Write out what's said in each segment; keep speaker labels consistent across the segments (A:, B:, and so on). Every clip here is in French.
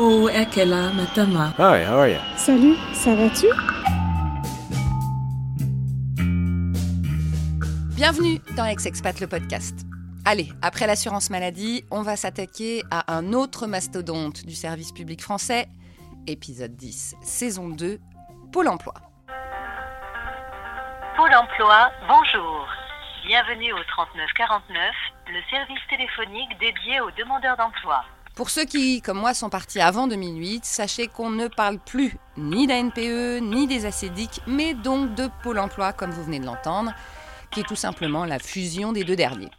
A: Oh, Ekela Matama.
B: Hi, how are you?
C: Salut, ça va-tu?
D: Bienvenue dans Ex-Expat, le podcast. Allez, après l'assurance maladie, on va s'attaquer à un autre mastodonte du service public français, épisode 10, saison 2, Pôle emploi.
E: Pôle emploi, bonjour. Bienvenue au 3949, le service téléphonique dédié aux demandeurs d'emploi.
D: Pour ceux qui, comme moi, sont partis avant 2008, sachez qu'on ne parle plus ni d'ANPE, ni des ACDIC, mais donc de Pôle emploi, comme vous venez de l'entendre, qui est tout simplement la fusion des deux derniers.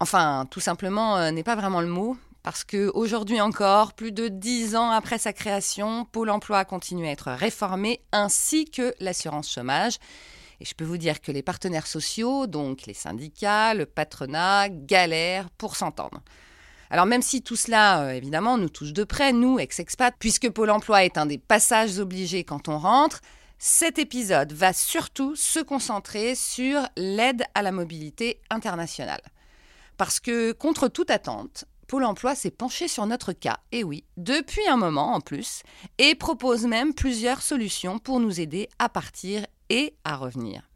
D: Enfin, tout simplement euh, n'est pas vraiment le mot, parce que aujourd'hui encore, plus de dix ans après sa création, Pôle emploi continue à être réformé, ainsi que l'assurance chômage. Et je peux vous dire que les partenaires sociaux, donc les syndicats, le patronat, galèrent pour s'entendre. Alors même si tout cela, euh, évidemment, nous touche de près, nous, ex-expats, puisque Pôle Emploi est un des passages obligés quand on rentre, cet épisode va surtout se concentrer sur l'aide à la mobilité internationale. Parce que, contre toute attente, Pôle Emploi s'est penché sur notre cas, et oui, depuis un moment en plus, et propose même plusieurs solutions pour nous aider à partir et à revenir.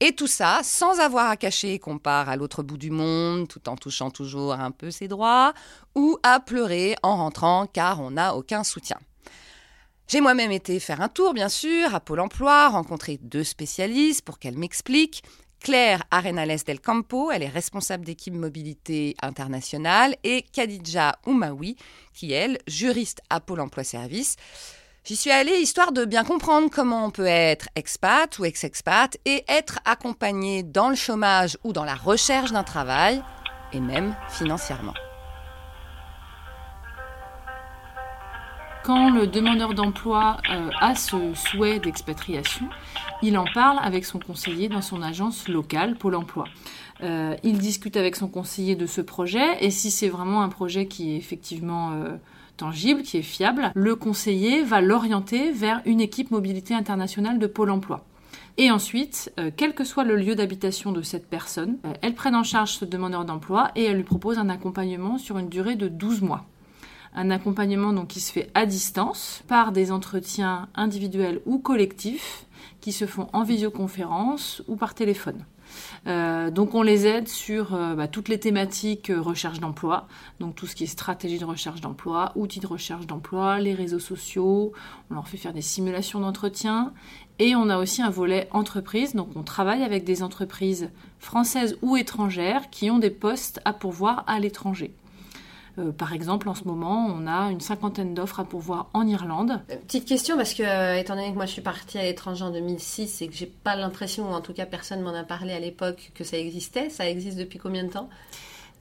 D: Et tout ça sans avoir à cacher qu'on part à l'autre bout du monde tout en touchant toujours un peu ses droits ou à pleurer en rentrant car on n'a aucun soutien. J'ai moi-même été faire un tour, bien sûr, à Pôle emploi, rencontrer deux spécialistes pour qu'elles m'expliquent. Claire Arenales del Campo, elle est responsable d'équipe mobilité internationale, et Khadija Oumaoui, qui elle, juriste à Pôle emploi service. J'y suis allée histoire de bien comprendre comment on peut être expat ou ex-expat et être accompagné dans le chômage ou dans la recherche d'un travail, et même financièrement.
F: Quand le demandeur d'emploi euh, a ce souhait d'expatriation, il en parle avec son conseiller dans son agence locale, Pôle Emploi. Euh, il discute avec son conseiller de ce projet et si c'est vraiment un projet qui est effectivement euh, tangible, qui est fiable, le conseiller va l'orienter vers une équipe mobilité internationale de Pôle Emploi. Et ensuite, euh, quel que soit le lieu d'habitation de cette personne, euh, elle prenne en charge ce demandeur d'emploi et elle lui propose un accompagnement sur une durée de 12 mois. Un accompagnement donc qui se fait à distance par des entretiens individuels ou collectifs qui se font en visioconférence ou par téléphone. Euh, donc on les aide sur euh, bah, toutes les thématiques euh, recherche d'emploi, donc tout ce qui est stratégie de recherche d'emploi, outils de recherche d'emploi, les réseaux sociaux, on leur fait faire des simulations d'entretien. Et on a aussi un volet entreprise, donc on travaille avec des entreprises françaises ou étrangères qui ont des postes à pourvoir à l'étranger. Euh, par exemple, en ce moment, on a une cinquantaine d'offres à pourvoir en Irlande.
G: Euh, Petite question, parce que euh, étant donné que moi je suis partie à l'étranger en 2006 et que j'ai pas l'impression, ou en tout cas personne m'en a parlé à l'époque, que ça existait, ça existe depuis combien de temps?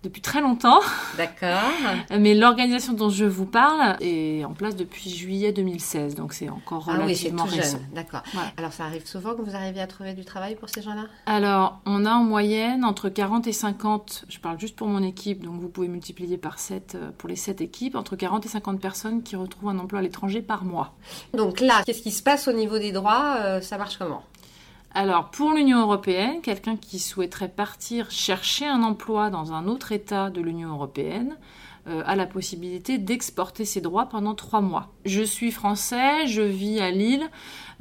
F: Depuis très longtemps.
G: D'accord.
F: Mais l'organisation dont je vous parle est en place depuis juillet 2016, donc c'est encore
G: Ah oui,
F: relativement
G: tout
F: récent.
G: D'accord. Alors ça arrive souvent que vous arriviez à trouver du travail pour ces gens-là?
F: Alors, on a en moyenne entre 40 et 50, je parle juste pour mon équipe, donc vous pouvez multiplier par 7 pour les 7 équipes, entre 40 et 50 personnes qui retrouvent un emploi à l'étranger par mois.
G: Donc là, qu'est-ce qui se passe au niveau des droits euh, Ça marche comment?
F: Alors, pour l'Union européenne, quelqu'un qui souhaiterait partir chercher un emploi dans un autre État de l'Union européenne euh, a la possibilité d'exporter ses droits pendant trois mois. Je suis français, je vis à Lille,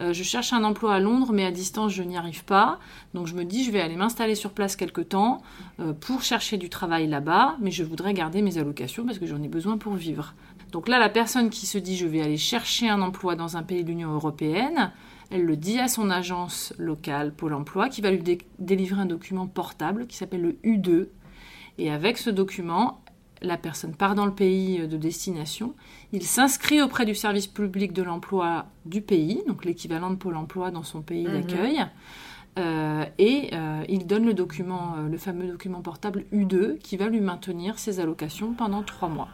F: euh, je cherche un emploi à Londres, mais à distance, je n'y arrive pas. Donc, je me dis, je vais aller m'installer sur place quelque temps euh, pour chercher du travail là-bas, mais je voudrais garder mes allocations parce que j'en ai besoin pour vivre. Donc là, la personne qui se dit, je vais aller chercher un emploi dans un pays de l'Union européenne, elle le dit à son agence locale Pôle emploi qui va lui dé- délivrer un document portable qui s'appelle le U2. Et avec ce document, la personne part dans le pays de destination, il s'inscrit auprès du service public de l'emploi du pays, donc l'équivalent de Pôle emploi dans son pays
G: Mhm.
F: d'accueil, euh, et euh, il donne le document, euh, le fameux document portable U2 qui va lui maintenir ses allocations pendant trois mois.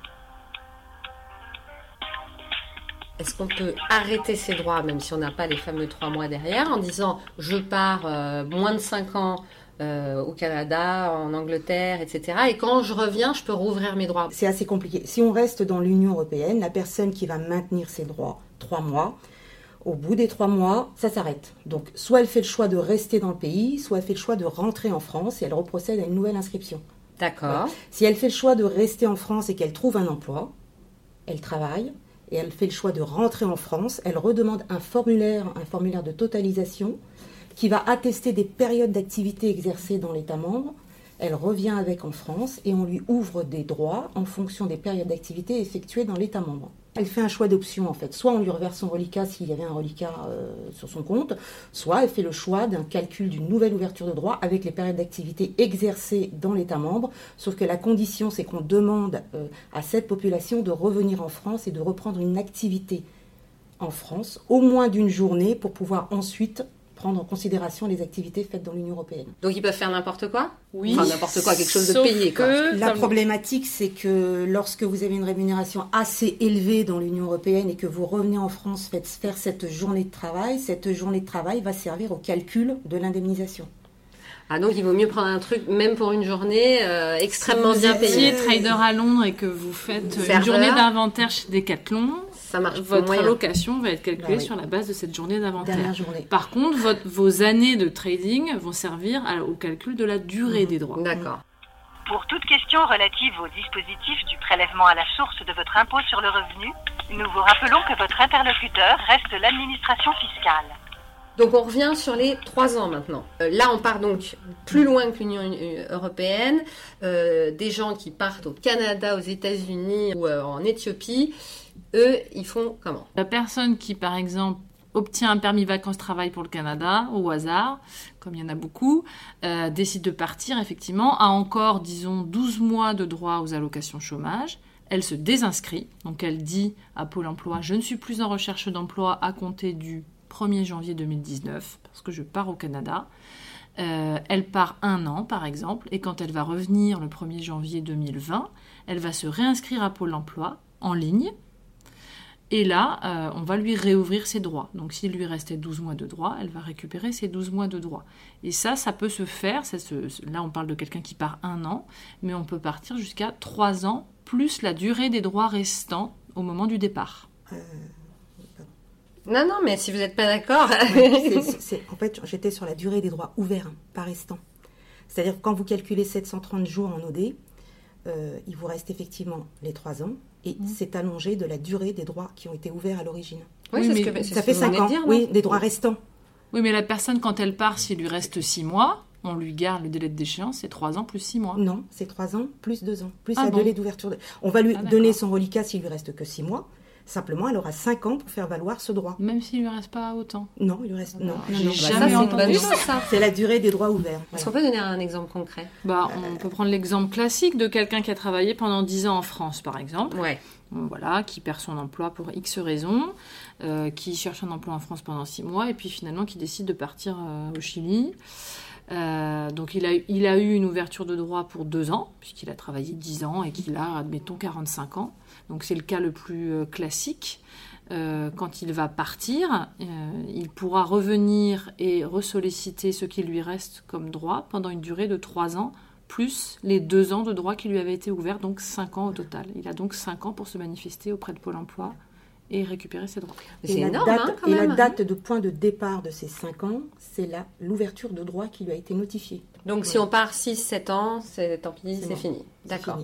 G: Est-ce qu'on peut arrêter ses droits, même si on n'a pas les fameux trois mois derrière, en disant je pars euh, moins de cinq ans euh, au Canada, en Angleterre, etc. Et quand je reviens, je peux rouvrir mes droits?
H: C'est assez compliqué. Si on reste dans l'Union européenne, la personne qui va maintenir ses droits trois mois, au bout des trois mois, ça s'arrête. Donc, soit elle fait le choix de rester dans le pays, soit elle fait le choix de rentrer en France et elle reprocède à une nouvelle inscription.
G: D'accord.
H: Si elle fait le choix de rester en France et qu'elle trouve un emploi, elle travaille et elle fait le choix de rentrer en France, elle redemande un formulaire, un formulaire de totalisation qui va attester des périodes d'activité exercées dans l'État membre. Elle revient avec en France et on lui ouvre des droits en fonction des périodes d'activité effectuées dans l'État membre. Elle fait un choix d'option en fait. Soit on lui reverse son reliquat s'il y avait un reliquat euh, sur son compte, soit elle fait le choix d'un calcul d'une nouvelle ouverture de droit avec les périodes d'activité exercées dans l'État membre. Sauf que la condition, c'est qu'on demande euh, à cette population de revenir en France et de reprendre une activité en France, au moins d'une journée, pour pouvoir ensuite prendre en considération les activités faites dans l'Union européenne.
G: Donc ils peuvent faire n'importe quoi?
F: Oui.
G: Enfin n'importe quoi, quelque chose de payé quoi.
F: que,
H: La problématique, c'est que lorsque vous avez une rémunération assez élevée dans l'Union européenne et que vous revenez en France faites faire cette journée de travail, cette journée de travail va servir au calcul de l'indemnisation.
G: Ah donc il vaut mieux prendre un truc même pour une journée euh, extrêmement
H: Si vous
G: bien
H: avez-
F: Si
G: payé.
F: vous êtes trader à Londres et que vous faites une journée d'inventaire chez Decathlon,
G: Ça marche
F: votre
G: moyen.
F: allocation va être calculée
H: Bah oui.
F: sur la base de cette journée d'inventaire.
H: Journée.
F: Par contre, votre- vos années de trading vont servir à- au calcul de la durée des droits.
G: D'accord.
E: Pour toute question relative au dispositif du prélèvement à la source de votre impôt sur le revenu, nous vous rappelons que votre interlocuteur reste l'administration fiscale.
G: Donc on revient sur les trois ans maintenant. Euh, là on part donc plus loin que l'Union euh, européenne. Euh, des gens qui partent au Canada, aux États-Unis ou en Éthiopie, eux ils font comment?
F: La personne qui, par exemple, obtient un permis vacances-travail pour le Canada, au hasard, comme il y en a beaucoup, décide de partir, effectivement, a encore, disons, 12 mois de droit aux allocations chômage. Elle se désinscrit, donc elle dit à Pôle emploi, je ne suis plus en recherche d'emploi à compter du 1er janvier 2019, parce que je pars au Canada. Euh, elle part un an, par exemple, et quand elle va revenir le 1er janvier 2020, elle va se réinscrire à Pôle emploi en ligne, et là, euh, on va lui réouvrir ses droits. Donc s'il lui restait 12 mois de droits, elle va récupérer ses 12 mois de droits. Et ça, ça peut se faire, là on parle de quelqu'un qui part un an, mais on peut partir jusqu'à 3 ans, plus la durée des droits restants au moment du départ.
G: Non non mais si vous n'êtes pas d'accord.
H: En fait, j'étais sur la durée des droits ouverts, hein, pas restants. C'est-à-dire que quand vous calculez 730 jours en OD, euh, il vous reste effectivement les 3 ans et
G: Mmh.
H: c'est allongé de la durée des droits qui ont été ouverts à l'origine.
G: Oui,
F: Oui,
G: c'est
F: mais
G: ce que,
H: Ça fait
G: que vous
H: 5
G: venez de
H: ans,
G: dire,
H: oui, des droits restants.
F: Oui, mais la personne, quand elle part, s'il lui reste 6 mois, on lui garde le délai de déchéance, c'est 3 ans plus 6 mois.
H: Non, c'est 3 ans plus 2 ans, plus
F: Ah
H: la
F: bon
H: délai d'ouverture. de- On va lui
F: Ah,
H: donner son reliquat s'il lui reste que 6 mois. Simplement, elle aura 5 ans pour faire valoir ce droit.
F: Même s'il lui reste pas autant.
H: Non, il lui reste. Non,
F: Ah,
H: non,
F: j'ai.
G: Bah,
F: jamais
G: ça c'est une
F: entendu ça.
H: C'est la durée des droits ouverts.
G: Est-ce
H: Voilà.
G: qu'on peut donner un exemple concret?
F: Bah, on peut prendre l'exemple classique de quelqu'un qui a travaillé pendant 10 ans en France, par exemple.
G: Ouais.
F: Bon, voilà, qui perd son emploi pour X raisons, euh, qui cherche un emploi en France pendant six mois et puis finalement qui décide de partir euh, au Chili. Euh, donc il a, il a eu une ouverture de droit pour deux ans, puisqu'il a travaillé 10 ans et qu'il a, admettons, 45 ans. Donc c'est le cas le plus euh, classique. Euh, quand il va partir, euh, il pourra revenir et ressolliciter ce qui lui reste comme droit pendant une durée de trois ans, plus les deux ans de droit qui lui avaient été ouverts, donc cinq ans au total. Il a donc cinq ans pour se manifester auprès de Pôle emploi et récupérer ses droits.
H: Et
G: C'est
H: la
G: énorme
H: date,
G: hein, quand
H: et
G: même.
H: la date de point de départ de ces 5 ans, c'est la- l'ouverture de droit qui lui a été notifiée.
G: Donc si on part 6-7 ans, c'est tant pis,
H: C'est bon.
G: fini. D'accord.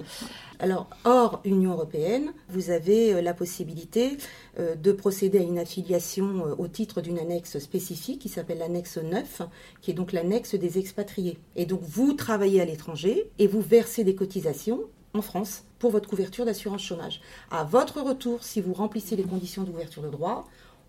H: Alors, hors Union européenne, vous avez euh, la possibilité euh, de procéder à une affiliation euh, au titre d'une annexe spécifique qui s'appelle l'annexe 9, qui est donc l'annexe des expatriés. Et donc, vous travaillez à l'étranger et vous versez des cotisations en France pour votre couverture d'assurance chômage. À votre retour, si vous remplissez les conditions d'ouverture de droit,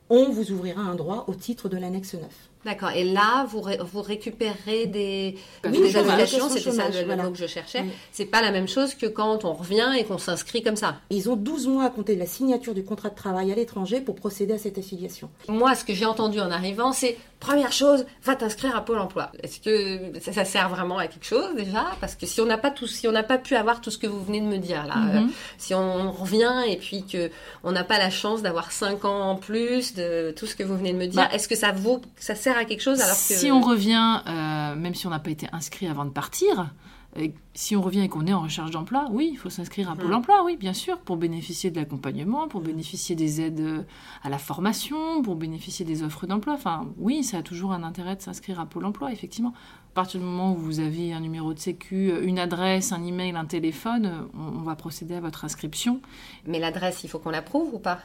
H: on vous ouvrira un droit au titre de l'annexe 9.
G: D'accord. Et là, vous, ré- vous récupérez des,
F: Oui,
G: des allocations, c'était ça le,
H: voilà.
G: mot que je cherchais.
H: Oui.
G: C'est pas la même chose que quand on revient et qu'on s'inscrit comme ça.
H: Ils ont 12 mois à compter de la signature du contrat de travail à l'étranger pour procéder à cette affiliation.
G: Moi, ce que j'ai entendu en arrivant, c'est première chose, va t'inscrire à Pôle Emploi. Est-ce que ça, ça sert vraiment à quelque chose déjà? Parce que si on n'a pas tout, si on n'a pas pu avoir tout ce que vous venez de me dire là,
F: Mhm.
G: euh, si on revient et puis que on n'a pas la chance d'avoir 5 ans en plus de tout ce que vous venez de me dire,
F: Bah,
G: est-ce que ça vaut, ça sert à quelque chose alors que
F: Si on revient, euh, même si on n'a pas été inscrit avant de partir, euh, si on revient et qu'on est en recherche d'emploi, oui, il faut s'inscrire à Pôle
G: Mhm.
F: emploi, oui, bien sûr, pour bénéficier de l'accompagnement, pour bénéficier des aides euh, à la formation, pour bénéficier des offres d'emploi. Enfin, oui, ça a toujours un intérêt de s'inscrire à Pôle emploi, effectivement. À partir du moment où vous avez un numéro de sécu, une adresse, un email, un téléphone, on, on va procéder à votre inscription.
G: Mais l'adresse, il faut qu'on l'approuve ou pas?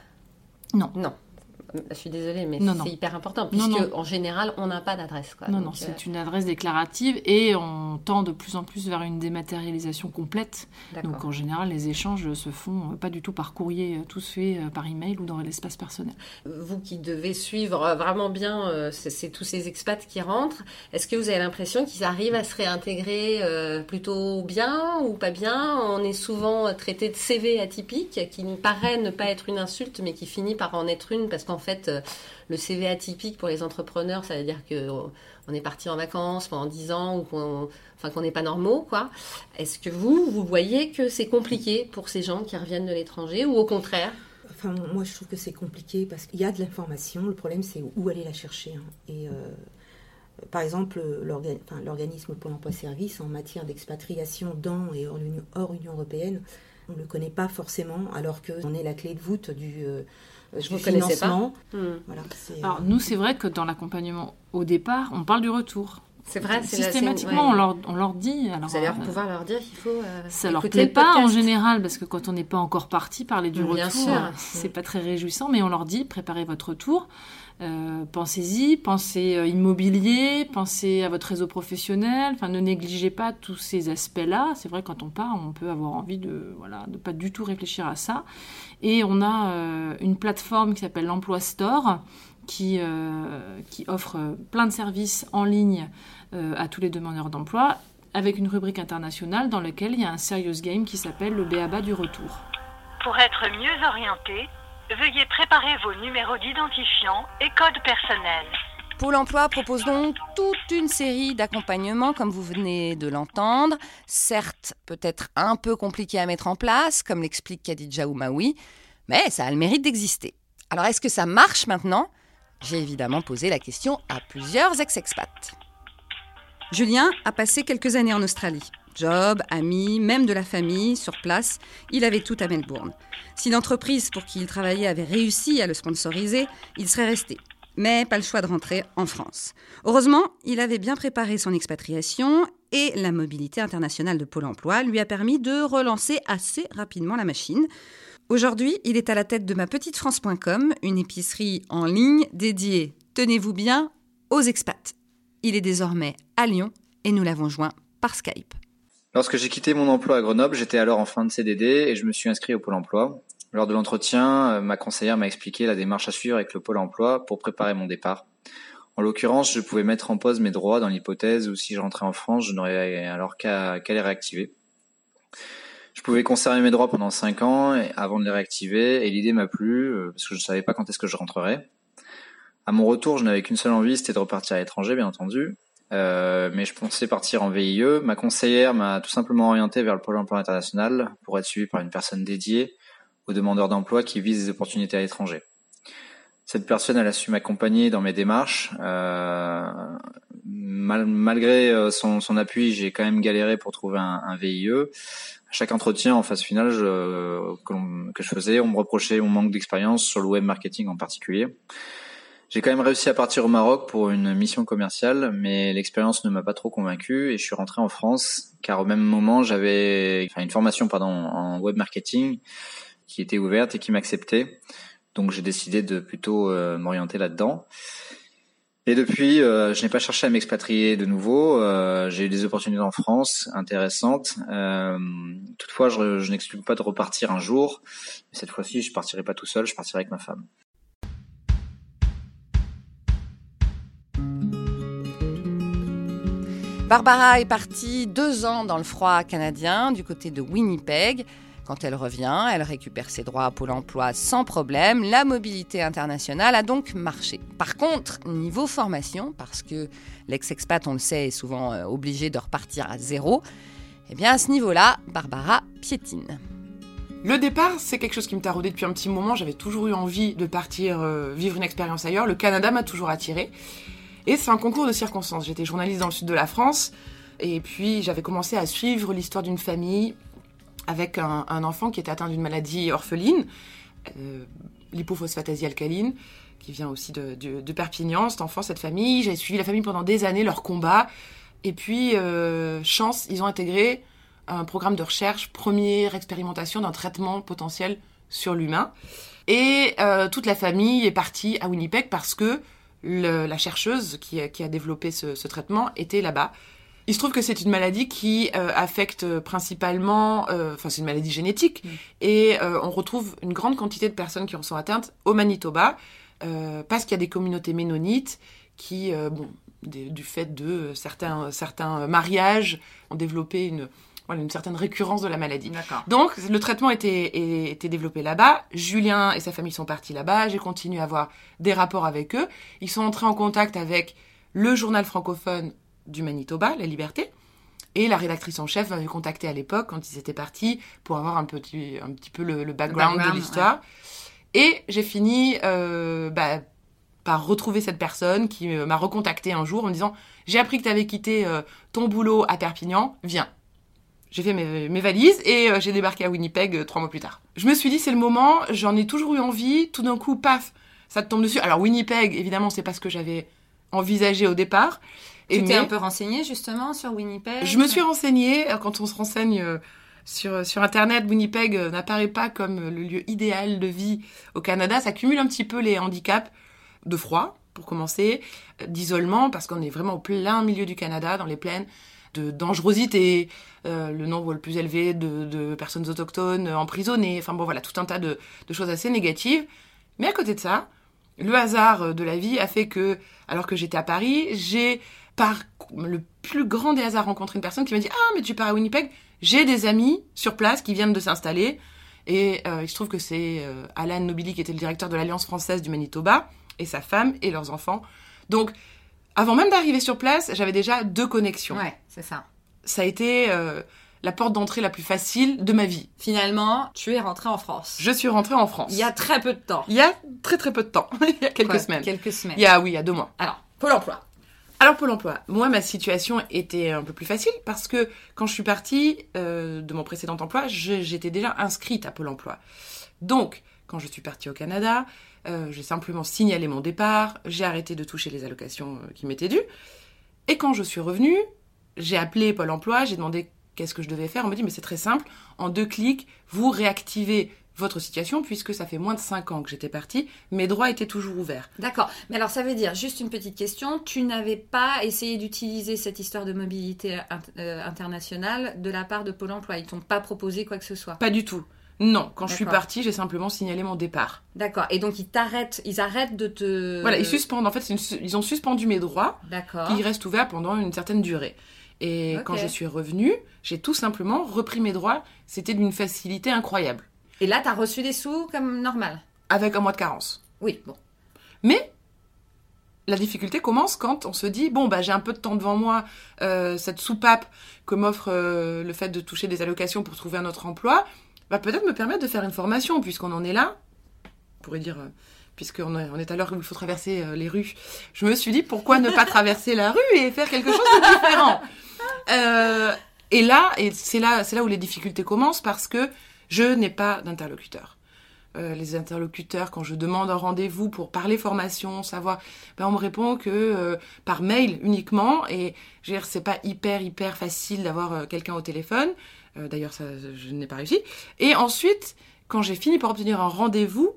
F: Non.
G: Non. Je suis désolée, mais c'est hyper important, puisque
F: non.
G: en général, on n'a pas d'adresse.
F: Non,
G: Donc,
F: non,
G: euh,
F: c'est une adresse déclarative et on tend de plus en plus vers une dématérialisation complète. Donc en général, les échanges se font euh, pas du tout par courrier, euh, tout se fait euh, par email ou dans l'espace personnel.
G: Vous qui devez suivre euh, vraiment bien euh, c'est tous ces expats qui rentrent, est-ce que vous avez l'impression qu'ils arrivent à se réintégrer euh, plutôt bien ou pas bien? On est souvent euh, traité de CV atypique, qui nous paraît ne pas être une insulte, mais qui finit par en être une, parce qu'en fait, euh, le CV atypique pour les entrepreneurs, ça veut dire que euh, est parti en vacances pendant 10 ans ou qu'on enfin, qu'on n'est pas normaux, quoi. Est-ce que vous, vous voyez que c'est compliqué pour ces gens qui reviennent de l'étranger ou au contraire?
H: Enfin, moi, je trouve que c'est compliqué parce qu'il y a de l'information. Le problème, c'est où aller la chercher. hein. Et euh, par exemple, l'orga- enfin, l'organisme Pôle emploi service en matière d'expatriation dans et hors l'Union, hors Union européenne, on ne le connaît pas forcément, alors qu'on est la clé de voûte du,
G: Je
H: du
G: vous connaissais pas.
H: financement.
G: Hmm.
H: Voilà,
F: Alors
H: euh,
F: nous, c'est vrai que dans l'accompagnement au départ, on parle du retour.
G: C'est vrai,
F: Systématiquement,
G: ouais.
F: on, leur, on leur dit. Alors,
G: Vous allez
F: euh,
G: pouvoir leur dire qu'il faut. euh,
F: Ça leur plaît pas en général parce que quand on n'est pas encore parti, parler du
G: Bien
F: retour, euh, c'est pas très réjouissant. Mais on leur dit préparez votre retour, euh, pensez-y, pensez euh, immobilier, pensez à votre réseau professionnel. Enfin, ne négligez pas tous ces aspects-là. C'est vrai quand on part, on peut avoir envie de voilà de pas du tout réfléchir à ça. Et on a une plateforme qui s'appelle l'Emploi Store qui, euh, qui offre euh, plein de services en ligne euh, à tous les demandeurs d'emploi, avec une rubrique internationale dans laquelle il y a un serious game qui s'appelle le BABA du retour.
E: Pour être mieux orienté, veuillez préparer vos numéros d'identifiant et code personnel.
D: Pôle emploi propose donc toute une série d'accompagnements, comme vous venez de l'entendre. Certes, peut-être un peu compliqué à mettre en place, comme l'explique Khadija Oumaoui, mais ça a le mérite d'exister. Alors, est-ce que ça marche maintenant? J'ai évidemment posé la question à plusieurs ex-expats. Julien a passé quelques années en Australie. Job, amis, même de la famille, sur place, il avait tout à Melbourne. Si l'entreprise pour qui il travaillait avait réussi à le sponsoriser, il serait resté mais pas le choix de rentrer en France. Heureusement, il avait bien préparé son expatriation et la mobilité internationale de Pôle Emploi lui a permis de relancer assez rapidement la machine. Aujourd'hui, il est à la tête de ma petite France.com, une épicerie en ligne dédiée, tenez-vous bien, aux expats. Il est désormais à Lyon et nous l'avons joint par Skype.
B: Lorsque j'ai quitté mon emploi à Grenoble, j'étais alors en fin de CDD et je me suis inscrit au Pôle emploi. Lors de l'entretien, euh, ma conseillère m'a expliqué la démarche à suivre avec le Pôle emploi pour préparer mon départ. En l'occurrence, je pouvais mettre en pause mes droits dans l'hypothèse où si je rentrais en France, je n'aurais alors qu'à qu'à les réactiver. Je pouvais conserver mes droits pendant 5 ans avant de les réactiver et l'idée m'a plu euh, parce que je ne savais pas quand est-ce que je rentrerais. À mon retour, je n'avais qu'une seule envie, c'était de repartir à l'étranger, bien entendu. Euh, mais je pensais partir en VIE. Ma conseillère m'a tout simplement orienté vers le Pôle emploi international pour être suivi par une personne dédiée aux demandeurs d'emploi qui visent des opportunités à l'étranger. Cette personne, elle a su m'accompagner dans mes démarches. Euh, mal- malgré euh, son, son appui, j'ai quand même galéré pour trouver un, un VIE. À chaque entretien en phase finale je, que, que je faisais, on me reprochait mon manque d'expérience sur le web marketing en particulier. J'ai quand même réussi à partir au Maroc pour une mission commerciale, mais l'expérience ne m'a pas trop convaincu et je suis rentré en France car au même moment j'avais enfin, une formation pardon en web marketing qui était ouverte et qui m'acceptait. Donc j'ai décidé de plutôt euh, m'orienter là-dedans. Et depuis, euh, je n'ai pas cherché à m'expatrier de nouveau. Euh, j'ai eu des opportunités en France intéressantes. Euh, toutefois, je, je n'exclus pas de repartir un jour. Mais cette fois-ci, je partirai pas tout seul, je partirai avec ma femme.
D: Barbara est partie deux ans dans le froid canadien, du côté de Winnipeg. Quand elle revient, elle récupère ses droits à Pôle emploi sans problème. La mobilité internationale a donc marché. Par contre, niveau formation, parce que l'ex-expat, on le sait, est souvent euh, obligé de repartir à zéro, eh bien à ce niveau-là, Barbara piétine.
C: Le départ, c'est quelque chose qui me taraudait depuis un petit moment. J'avais toujours eu envie de partir euh, vivre une expérience ailleurs. Le Canada m'a toujours attiré. Et c'est un concours de circonstances. J'étais journaliste dans le sud de la France. Et puis, j'avais commencé à suivre l'histoire d'une famille avec un, enfant qui était atteint d'une maladie orpheline, euh, alcaline, qui vient aussi de, Perpignan, cet enfant, cette famille. J'ai suivi la famille pendant des années, leur combat. Et puis, euh, chance, ils ont intégré un programme de recherche, première expérimentation d'un traitement potentiel sur l'humain. Et euh, toute la famille est partie à Winnipeg parce que la chercheuse qui, a- développé ce traitement était là-bas. Il se trouve que c'est une maladie qui euh, affecte principalement, euh, enfin c'est une maladie génétique,
F: Mm.
C: et euh, on retrouve une grande quantité de personnes qui en sont atteintes au Manitoba, euh, parce qu'il y a des communautés ménonites qui, euh, bon, des- du fait de certains, certains mariages, ont développé une, voilà, une certaine récurrence de la maladie. Donc, le traitement était, était développé là-bas. Julien et sa famille sont partis là-bas. J'ai continué à avoir des rapports avec eux. Ils sont entrés en contact avec le journal francophone du Manitoba, La Liberté. Et la rédactrice en chef m'avait contacté à l'époque quand ils étaient partis pour avoir un petit, un petit peu le, le background,
D: background,
C: de l'histoire. Et j'ai fini euh, bah, par retrouver cette personne qui euh, m'a recontacté un jour en me disant J'ai appris que tu avais quitté euh, ton boulot à Perpignan, viens. J'ai fait mes, mes valises et euh, j'ai débarqué à Winnipeg trois mois plus tard. Je me suis dit, c'est le moment, j'en ai toujours eu envie, tout d'un coup, paf, ça te tombe dessus. Alors Winnipeg, évidemment, c'est pas ce que j'avais envisagé au départ.
D: Tu t'es
C: mais-
D: un peu renseigné justement sur Winnipeg
C: je me suis renseignée, euh, quand on se renseigne euh, sur, sur Internet, Winnipeg euh, n'apparaît pas comme euh, le lieu idéal de vie au Canada. Ça cumule un petit peu les handicaps de froid, pour commencer, euh, d'isolement, parce qu'on est vraiment au plein milieu du Canada, dans les plaines, de dangerosité, euh, le nombre le plus élevé de, de personnes autochtones euh, emprisonnées, enfin bon voilà, tout un tas de, de choses assez négatives. Mais à côté de ça, le hasard euh, de la vie a fait que, alors que j'étais à Paris, j'ai par le plus grand des hasards rencontré une personne qui m'a dit Ah, mais tu pars à Winnipeg J'ai des amis sur place qui viennent de s'installer. Et euh, il se trouve que c'est euh, Alan Nobili qui était le directeur de l'Alliance française du Manitoba, et sa femme et leurs enfants. Donc, avant même d'arriver sur place, j'avais déjà deux connexions.
D: Ouais, c'est ça.
C: Ça a été euh, la porte d'entrée la plus facile de ma vie.
D: Finalement, tu es rentré en France.
C: Je suis rentrée en France.
D: Il y a très peu de temps.
C: Il y a très très peu de temps, il y a quelques semaines.
D: Quelques semaines.
C: Il y a, oui, il y a deux mois.
D: Alors, Pôle emploi.
C: Alors Pôle emploi, moi ma situation était un peu plus facile parce que quand je suis partie euh, de mon précédent emploi, j'étais déjà inscrite à Pôle emploi. Donc quand je suis partie au Canada, euh, j'ai simplement signalé mon départ, j'ai arrêté de toucher les allocations euh, qui m'étaient dues. Et quand je suis revenue, j'ai appelé Pôle emploi, j'ai demandé qu'est-ce que je devais faire. On m'a dit mais c'est très simple, en deux clics, vous réactivez votre situation puisque ça fait moins de cinq ans que j'étais partie, mes droits étaient toujours ouverts.
D: D'accord. Mais alors, ça veut dire, juste une petite question, tu n'avais pas essayé d'utiliser cette histoire de mobilité euh, internationale de la part de Pôle emploi? Ils t'ont pas proposé quoi que ce soit?
C: Pas du tout. Non, quand je suis partie, j'ai simplement signalé mon départ.
D: D'accord. Et donc, ils t'arrêtent, ils arrêtent de te...
C: Voilà, ils suspendent. En fait, une ils ont suspendu mes droits
D: D'accord.
C: qui restent ouverts pendant une certaine durée. Et quand je suis revenue, j'ai tout simplement repris mes droits. C'était d'une facilité incroyable,
D: Et là, t'as reçu des sous comme normal
C: avec un mois de carence.
D: Oui, bon.
C: Mais la difficulté commence quand on se dit bon bah j'ai un peu de temps devant moi, euh, cette soupape que m'offre euh, le fait de toucher des allocations pour trouver un autre emploi, va peut-être me permettre de faire une formation puisqu'on en est là. On pourrait dire euh, puisqu'on est, on est à l'heure où il faut traverser les rues. Je me suis dit pourquoi ne pas traverser la rue et faire quelque chose de différent? Et là et c'est là c'est là où les difficultés commencent parce que je n'ai pas d'interlocuteur. Euh, les interlocuteurs, quand je demande un rendez-vous pour parler formation, savoir, ben, on me répond que euh, par mail uniquement. Et je veux dire, c'est pas hyper, hyper facile d'avoir euh, quelqu'un au téléphone. D'ailleurs, ça, je n'ai pas réussi. Et ensuite, quand j'ai fini par obtenir un rendez-vous,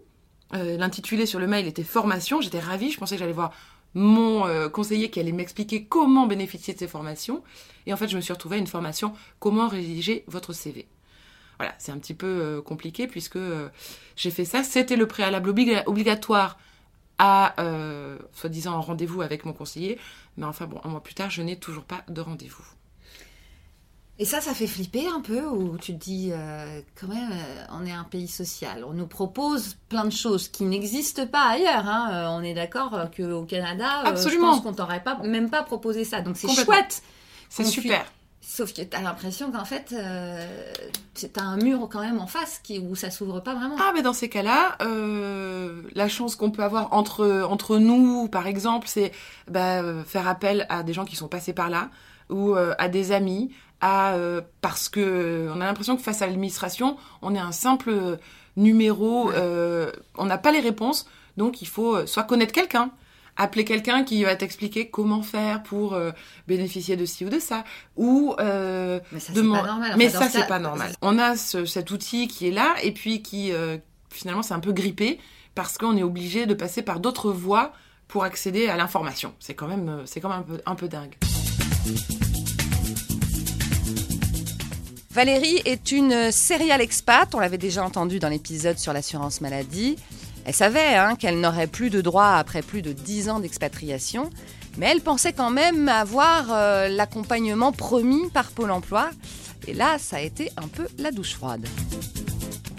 C: l'intitulé sur le mail était formation. J'étais ravie. Je pensais que j'allais voir mon conseiller qui allait m'expliquer comment bénéficier de ces formations. Et en fait, je me suis retrouvée à une formation comment rédiger votre CV. Voilà, c'est un petit peu euh, compliqué puisque euh, j'ai fait ça. C'était le préalable obliga- obligatoire à, euh, soi-disant, un rendez-vous avec mon conseiller. Mais enfin, bon, un mois plus tard, je n'ai toujours pas de rendez-vous.
D: Et ça, ça fait flipper un peu ou tu te dis, euh, quand même, euh, on est un pays social. On nous propose plein de choses qui n'existent pas ailleurs. hein. Euh, on est d'accord qu'au Canada,
C: Absolument.
D: je pense qu'on t'aurait pas, même pas proposé ça. Donc c'est chouette.
C: C'est
D: tu-
C: super.
D: Sauf que t'as l'impression qu'en fait, t'as un mur quand même en face qui, où ça s'ouvre pas vraiment.
C: Ah, mais dans ces cas-là, euh, la chance qu'on peut avoir entre, entre nous, par exemple, c'est bah, euh, faire appel à des gens qui sont passés par là, ou euh, à des amis, à, euh, parce que on a l'impression que face à l'administration, on est un simple numéro, on n'a pas les réponses, donc il faut soit connaître quelqu'un, appeler quelqu'un qui va t'expliquer comment faire pour euh, bénéficier de ci ou de ça, ou euh,
D: mais ça, c'est
C: mon-
D: pas normal.
C: Mais
D: Enfin,
C: ça,
D: dans ce
C: c'est
D: cas-
C: pas normal. On a ce- cet outil qui est là et puis qui euh, finalement c'est un peu grippé parce qu'on est obligé de passer par d'autres voies pour accéder à l'information. C'est quand même, euh, c'est quand même un peu, un peu dingue.
D: Valérie est une serial expat, on l'avait déjà entendu dans l'épisode sur l'assurance maladie. Elle savait hein, qu'elle n'aurait plus de droits après plus de 10 ans d'expatriation, mais elle pensait quand même avoir euh, l'accompagnement promis par Pôle Emploi. Et là, ça a été un peu la douche froide.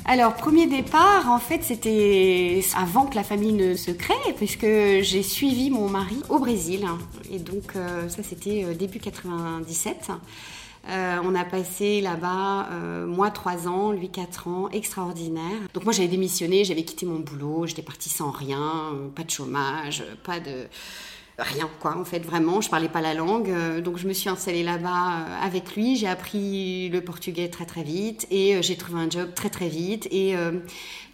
I: Alors, premier départ, en fait, c'était avant que la famille ne se crée, puisque j'ai suivi mon mari au Brésil. Et donc, euh, ça, c'était euh, début 97. Euh, on a passé là-bas, moi, trois ans, lui, quatre ans, extraordinaire. Donc, moi, j'avais démissionné, j'avais quitté mon boulot, j'étais partie sans rien, pas de chômage, pas de rien quoi en fait vraiment. Je parlais pas la langue euh, donc je me suis installée là-bas euh, avec lui. J'ai appris le portugais très très vite et euh, j'ai trouvé un job très très vite et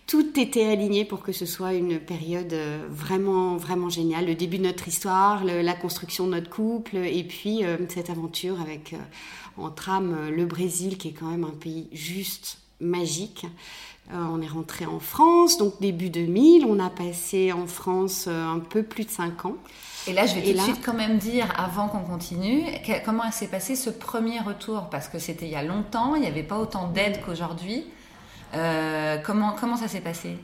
I: tout était aligné pour que ce soit une période vraiment vraiment géniale. Le début de notre histoire la construction de notre couple et puis cette aventure avec en trame le Brésil qui est quand même un pays juste magique on est rentré en France, donc début 2000. On a passé en France un peu plus de 5 ans.
F: Et là, je vais tout de suite quand même dire, avant qu'on continue, comment s'est passé ce premier retour? Parce que c'était il y a longtemps, il n'y avait pas autant d'aide qu'aujourd'hui. Euh, comment, comment ça s'est passé?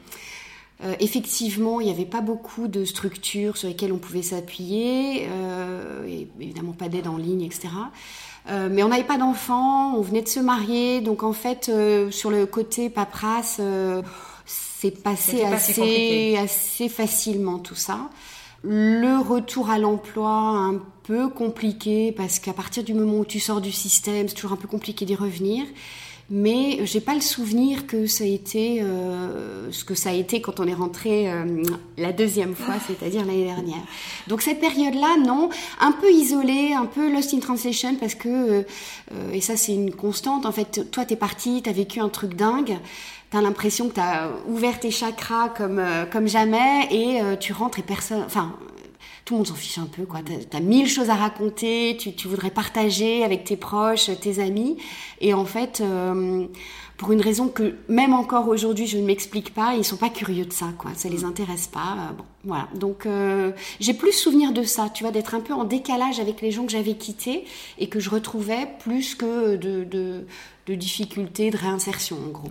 I: Euh, effectivement, il n'y avait pas beaucoup de structures sur lesquelles on pouvait s'appuyer, euh, évidemment pas d'aide en ligne, etc. mais on n'avait pas d'enfants, on venait de se marier, donc en fait, sur le côté paperasse, c'est passé assez, assez facilement tout ça. Le retour à l'emploi, un peu compliqué parce qu'à partir du moment où tu sors du système, c'est toujours un peu compliqué d'y revenir. Mais j'ai pas le souvenir que ça a été euh, ce que ça a été quand on est rentré euh, la deuxième fois, c'est-à-dire l'année dernière. Donc cette période-là, non, un peu isolée, un peu lost in translation parce que euh, et ça c'est une constante. En fait, toi t'es parti, t'as vécu un truc dingue t'as l'impression que t'as ouvert tes chakras comme euh, comme jamais et euh, tu rentres et personne enfin tout le monde s'en fiche un peu quoi. T'as as mille choses à raconter tu, tu voudrais partager avec tes proches tes amis. Et en fait euh, pour une raison que même encore aujourd'hui je ne m'explique pas ils sont pas curieux de ça quoi. Ça les intéresse pas bon voilà. Donc j'ai plus souvenir de ça tu vois d'être un peu en décalage avec les gens que j'avais quittés et que je retrouvais plus que de de, de difficultés de réinsertion en gros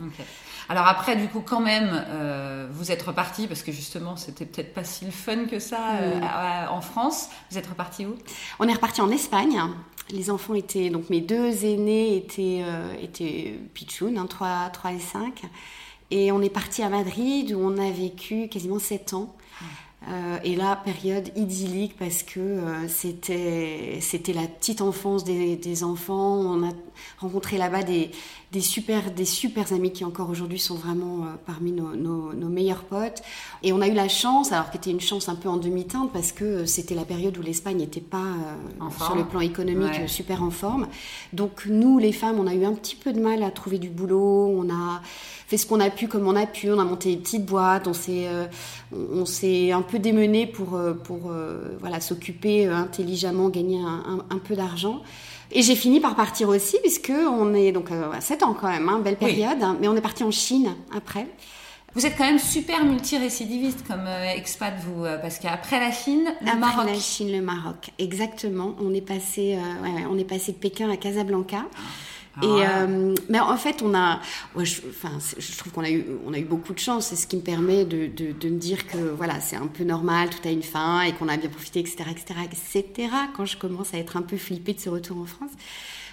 F: alors après, du coup, quand même, euh, vous êtes reparti parce que justement, c'était peut-être pas si le fun que ça euh, en France. Vous êtes reparti où?
I: On est reparti en Espagne. Les enfants étaient donc mes deux aînés étaient euh, étaient pitchoun, hein, 3, 3 et 5. Et on est parti à Madrid où on a vécu quasiment 7 ans. Euh, et là, période idyllique parce que euh, c'était c'était la petite enfance des, des, enfants. On a rencontré là-bas des, des super des super amis qui encore aujourd'hui sont vraiment euh, parmi nos, nos, nos, meilleurs potes. Et on a eu la chance, alors qui était une chance un peu en demi-teinte parce que c'était la période où l'Espagne n'était pas sur le plan économique super en forme. Donc nous, les femmes, on a eu un petit peu de mal à trouver du boulot. On a fait ce qu'on a pu comme on a pu. On a monté des petites boîtes. On s'est on s'est un peu démené pour, euh, pour euh, voilà, s'occuper euh, intelligemment, gagner un, un, peu d'argent. Et j'ai fini par partir aussi, puisque on est donc à 7 ans quand même, hein, belle période, hein, mais on est parti en Chine après.
F: Vous êtes quand même super multirécidiviste comme expat, vous, parce qu'après la Chine, le
I: après
F: Maroc.
I: la Chine, le Maroc, exactement. On est passé, ouais, on est passé de Pékin à Casablanca. Ah. Et ah. euh, mais en fait, on a, ouais, je, enfin, je trouve qu'on a eu, on a eu beaucoup de chance. C'est ce qui me permet de, de, de me dire que voilà, c'est un peu normal, tout a une fin et qu'on a bien profité, etc., etc., etc. Quand je commence à être un peu flippée de ce retour en France.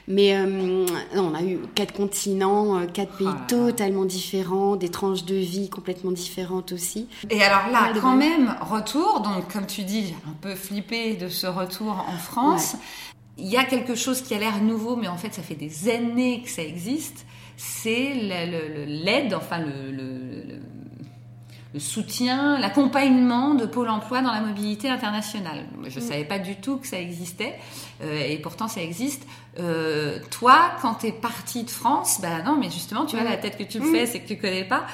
I: Mais euh, on a eu quatre continents, euh, quatre pays ah totalement différents, des tranches de vie complètement différentes aussi.
F: Et alors là, quand même, retour, donc comme tu dis, un peu flippé de ce retour en France il y a quelque chose qui a l'air nouveau, mais en fait, ça fait des années que ça existe. C'est l'aide, enfin le, soutien, l'accompagnement de Pôle Emploi dans la mobilité internationale. Je ne mm. savais pas du tout que ça existait, euh, et pourtant ça existe. Euh, toi, quand tu es partie de France, bah non, mais justement, tu vois, la tête que tu me mm. fais, c'est que tu connais pas.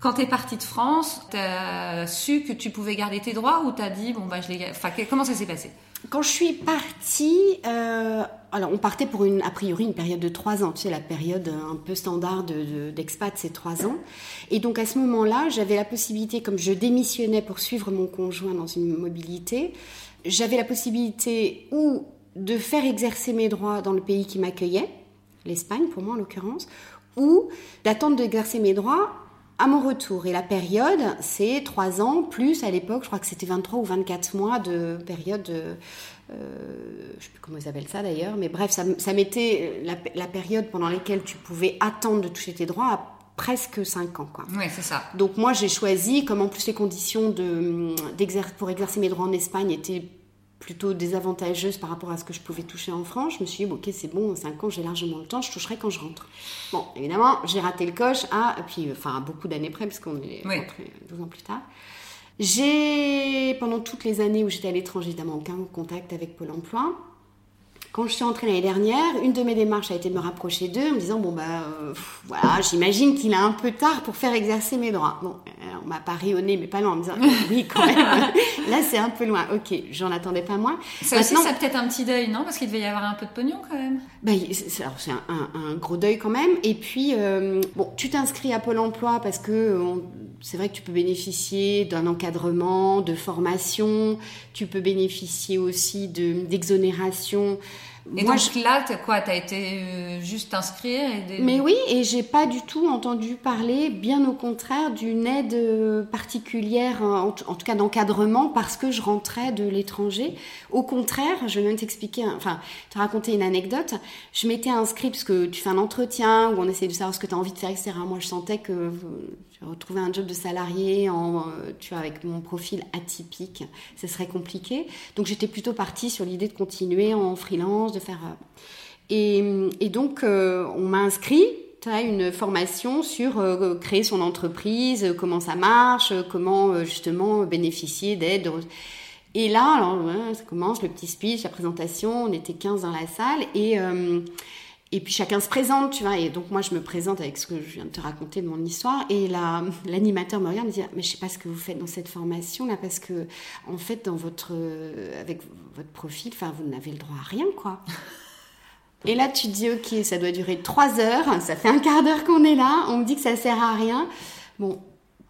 D: Quand t'es partie de France, t'as su que tu pouvais garder tes droits ou t'as dit bon bah je les garde. Enfin, comment ça s'est passé?
I: Quand je suis partie, euh, alors on partait pour a priori une période de trois ans. Tu sais, la période un peu standard de- de- d'expat, c'est trois ans. Et donc à ce moment-là, j'avais la possibilité, comme je démissionnais pour suivre mon conjoint dans une mobilité, j'avais la possibilité ou de faire exercer mes droits dans le pays qui m'accueillait, l'Espagne pour moi en l'occurrence, ou d'attendre d'exercer mes droits à mon retour. Et la période, c'est trois ans, plus à l'époque, je crois que c'était 23 ou 24 mois de période, euh, euh, je sais plus comment ils appellent ça d'ailleurs, mais bref, ça, ça mettait la, la période pendant laquelle tu pouvais attendre de toucher tes droits à presque 5 ans. Quoi.
D: Oui, c'est ça.
I: Donc moi j'ai choisi, comme en plus les conditions de, pour exercer mes droits en Espagne étaient plutôt désavantageuses par rapport à ce que je pouvais toucher en France, je me suis dit, bon, ok c'est bon, 5 ans j'ai largement le temps, je toucherai quand je rentre. Bon, évidemment, j'ai raté le coche à, puis, enfin, à beaucoup d'années près, parce qu'on est
D: Oui.
I: rentré 12 ans plus tard. J'ai, pendant toutes les années où j'étais à l'étranger, évidemment, aucun contact avec Pôle emploi. Quand je suis entrée l'année dernière, une de mes démarches a été de me rapprocher d'eux en me disant bon bah euh, voilà, j'imagine qu'il est un peu tard pour faire exercer mes droits. Bon, on m'a pas rayonné, mais pas loin en me disant oui quand même. Là c'est un peu loin. Ok, j'en attendais pas moins.
D: Ça aussi,
I: Maintenant-
D: ça peut-être un petit deuil, non? Parce qu'il devait y avoir un peu de pognon quand même.
I: bah, c'est un, un- un gros deuil quand même. Et puis, euh, bon, tu t'inscris à Pôle emploi parce que euh, c'est vrai que tu peux bénéficier d'un encadrement, de formation. Tu peux bénéficier aussi de- d'exonération.
D: Et
I: Moi,
D: donc là, t'as quoi T'as été euh, juste inscrire et des-
I: mais oui, et j'ai pas du tout entendu parler, bien au contraire, d'une aide euh, particulière, hein, en, tout cas d'encadrement, parce que je rentrais de l'étranger. Au contraire, je vais même t'expliquer, un- enfin, te raconter une anecdote. Je m'étais inscrite parce que tu fais un entretien où on essaie de savoir ce que tu as envie de faire, etc. Moi, je sentais que euh, retrouvais un job de salarié en, euh, tu vois, avec mon profil atypique, ce serait compliqué. Donc, j'étais plutôt partie sur l'idée de continuer en freelance, de faire. euh, et, et donc, euh, on m'a inscrit à une formation sur euh, créer son entreprise, euh, comment ça marche, euh, comment euh, justement bénéficier d'aide. Et là, alors, ça commence, le petit speech, la présentation, on était 15 dans la salle et, euh, et puis chacun se présente, tu vois. Et donc moi, je me présente avec ce que je viens de te raconter de mon histoire. Et la- l'animateur me regarde et me dit, mais je sais pas ce que vous faites dans cette formation là, parce que en fait, dans votre, euh, avec votre profil, enfin, vous n'avez le droit à rien, quoi. Et là, tu te dis, ok, ça doit durer trois heures, ça fait un quart d'heure qu'on est là, on me dit que ça sert à rien. Bon,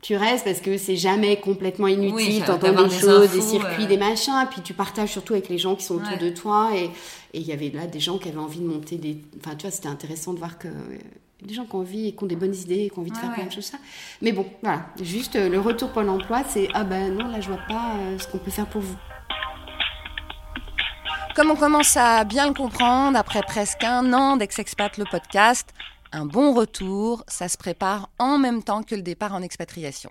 I: tu restes parce que c'est jamais complètement
D: Oui,
I: inutile,
D: ça-
I: t'entends des
D: des
I: choses,
D: infos,
I: des circuits,
D: euh.
I: des machins, puis tu partages surtout avec les gens qui sont autour
D: Ouais.
I: de toi. Et et il y avait là des gens qui avaient envie de monter des. Enfin, tu vois, c'était intéressant de voir que. euh, Des gens qui ont envie et qui ont des bonnes idées et qui ont envie de faire plein
D: ouais.
I: de choses. Ça. Mais bon, voilà. Juste euh, le retour Pôle emploi, c'est Ah ben non, là je vois pas euh, ce qu'on peut faire pour vous.
D: Comme on commence à bien le comprendre, après presque un an d'Ex-Expat le podcast, un bon retour, ça se prépare en même temps que le départ en expatriation.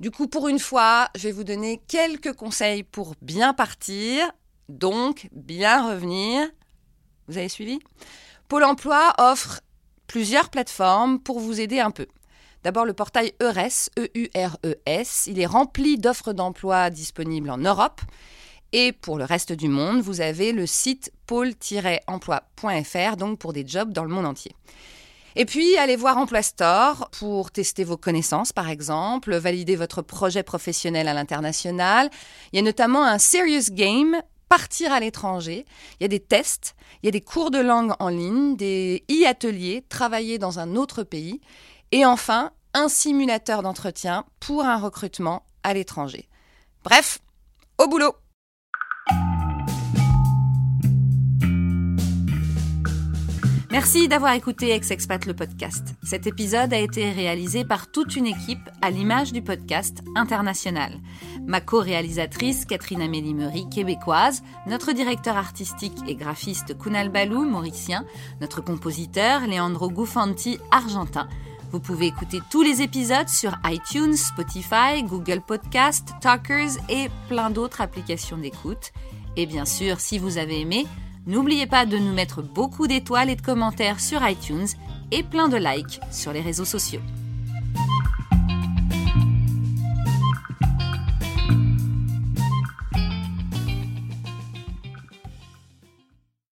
D: Du coup, pour une fois, je vais vous donner quelques conseils pour bien partir, donc bien revenir. Vous avez suivi? Pôle Emploi offre plusieurs plateformes pour vous aider un peu. D'abord le portail EURES, E-U-R-E-S. Il est rempli d'offres d'emploi disponibles en Europe. Et pour le reste du monde, vous avez le site pôle-emploi.fr, donc pour des jobs dans le monde entier. Et puis, allez voir Emploi Store pour tester vos connaissances, par exemple, valider votre projet professionnel à l'international. Il y a notamment un Serious Game, partir à l'étranger. Il y a des tests, il y a des cours de langue en ligne, des e-ateliers, travailler dans un autre pays. Et enfin, un simulateur d'entretien pour un recrutement à l'étranger. Bref, au boulot Merci d'avoir écouté Ex-Expat le podcast. Cet épisode a été réalisé par toute une équipe à l'image du podcast international. Ma co-réalisatrice Catherine Amélie Meury, québécoise, notre directeur artistique et graphiste Kunal Balou, mauricien, notre compositeur Leandro Gufanti, argentin. Vous pouvez écouter tous les épisodes sur iTunes, Spotify, Google Podcast, Talkers et plein d'autres applications d'écoute. Et bien sûr, si vous avez aimé, N'oubliez pas de nous mettre beaucoup d'étoiles et de commentaires sur iTunes et plein de likes sur les réseaux sociaux.